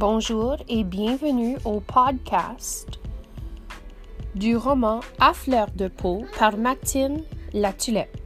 Bonjour et bienvenue au podcast du roman À fleur de peau par Martine Latulette.